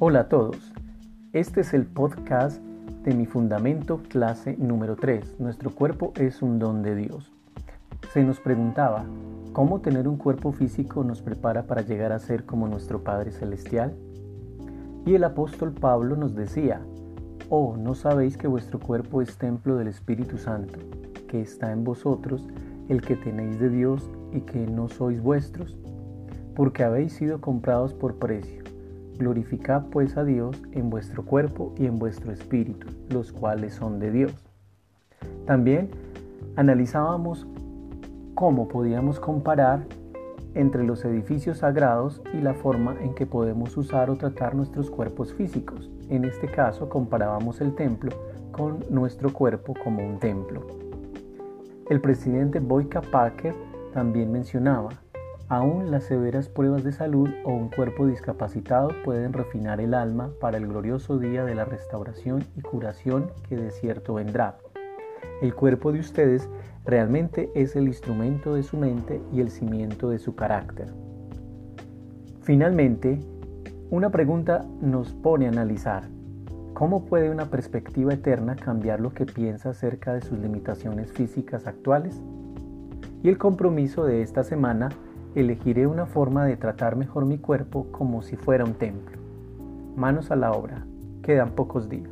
Hola a todos, este es el podcast de mi fundamento clase número 3. Nuestro cuerpo es un don de Dios. Se nos preguntaba, ¿cómo tener un cuerpo físico nos prepara para llegar a ser como nuestro Padre Celestial? Y el apóstol Pablo nos decía, oh, ¿no sabéis que vuestro cuerpo es templo del Espíritu Santo, que está en vosotros, el que tenéis de Dios y que no sois vuestros? Porque habéis sido comprados por precio. Glorificad pues a Dios en vuestro cuerpo y en vuestro espíritu, los cuales son de Dios. También analizábamos cómo podíamos comparar entre los edificios sagrados y la forma en que podemos usar o tratar nuestros cuerpos físicos. En este caso comparábamos el templo con nuestro cuerpo como un templo. El presidente Boyka Parker también mencionaba, Aún las severas pruebas de salud o un cuerpo discapacitado pueden refinar el alma para el glorioso día de la restauración y curación que de cierto vendrá. El cuerpo de ustedes realmente es el instrumento de su mente y el cimiento de su carácter. Finalmente, una pregunta nos pone a analizar. ¿Cómo puede una perspectiva eterna cambiar lo que piensa acerca de sus limitaciones físicas actuales? Y el compromiso de esta semana elegiré una forma de tratar mejor mi cuerpo como si fuera un templo. Manos a la obra, quedan pocos días.